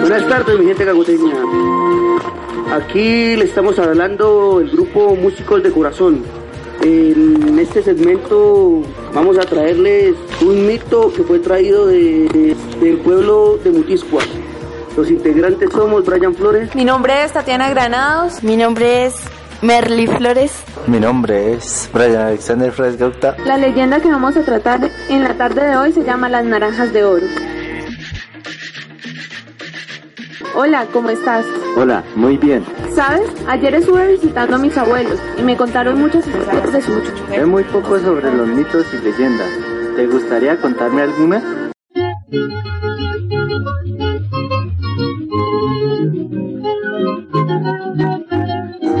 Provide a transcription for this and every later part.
Buenas tardes, mi gente caguteña. Aquí le estamos hablando el grupo Músicos de Corazón. En este segmento vamos a traerles un mito que fue traído de, del pueblo de Mutiscuas. Los integrantes somos Brian Flores, Mi nombre es Tatiana Granados. Mi nombre es Merly Flores. Mi nombre es Brian Alexander Flores Gauta. La leyenda que vamos a tratar en la tarde de hoy se llama Las Naranjas de Oro. Hola, ¿cómo estás? Hola, muy bien. ¿Sabes? Ayer estuve visitando a mis abuelos y me contaron muchas historias de su Sé muy poco sobre los mitos y leyendas. ¿Te gustaría contarme alguna?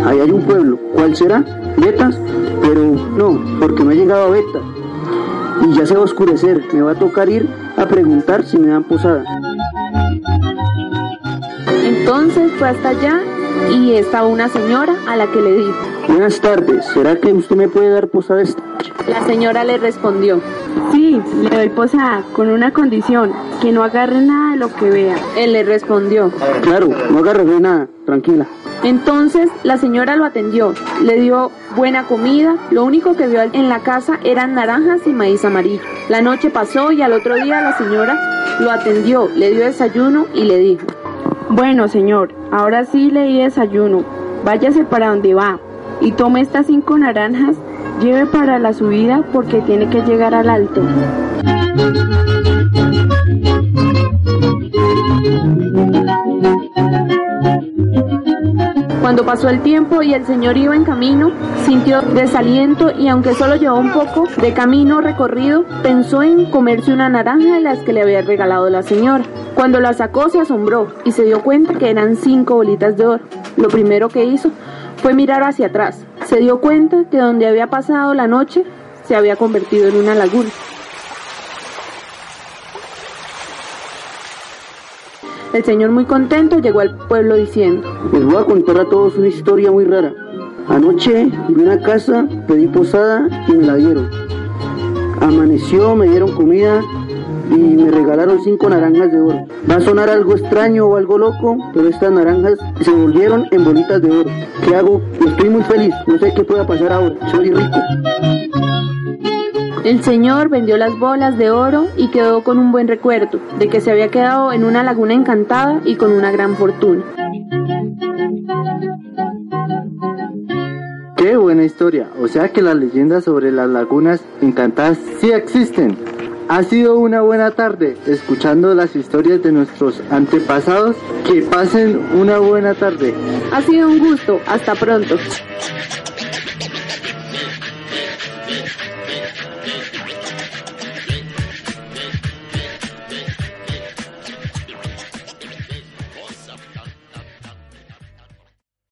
Ahí hay un pueblo. ¿Cuál será? ¿Betas? Pero no, porque no he llegado a Betas. Y ya se va a oscurecer, me va a tocar ir a preguntar si me dan posada. Entonces fue hasta allá y estaba una señora a la que le dijo. Buenas tardes, ¿será que usted me puede dar posada esta? La señora le respondió. Sí, le doy posada con una condición, que no agarre nada de lo que vea. Él le respondió. Claro, no agarraré nada, tranquila. Entonces la señora lo atendió, le dio buena comida, lo único que vio en la casa eran naranjas y maíz amarillo. La noche pasó y al otro día la señora lo atendió, le dio desayuno y le dijo, Bueno, señor, ahora sí le di desayuno. Váyase para donde va y tome estas cinco naranjas, lleve para la subida porque tiene que llegar al alto. Cuando pasó el tiempo y el señor iba en camino, sintió desaliento y aunque solo llevó un poco de camino recorrido, pensó en comerse una naranja de las que le había regalado la señora. Cuando la sacó se asombró y se dio cuenta que eran cinco bolitas de oro. Lo primero que hizo fue mirar hacia atrás. Se dio cuenta que donde había pasado la noche se había convertido en una laguna. El señor muy contento llegó al pueblo diciendo, Les voy a contar a todos una historia muy rara. Anoche vi una casa, pedí posada y me la dieron. Amaneció, me dieron comida y me regalaron cinco naranjas de oro. Va a sonar algo extraño o algo loco, pero estas naranjas se volvieron en bolitas de oro. ¿Qué hago? Estoy muy feliz, no sé qué pueda pasar ahora. Soy rico. El señor vendió las bolas de oro y quedó con un buen recuerdo de que se había quedado en una laguna encantada y con una gran fortuna. Qué buena historia. O sea que las leyendas sobre las lagunas encantadas sí existen. Ha sido una buena tarde escuchando las historias de nuestros antepasados. Que pasen una buena tarde. Ha sido un gusto. Hasta pronto.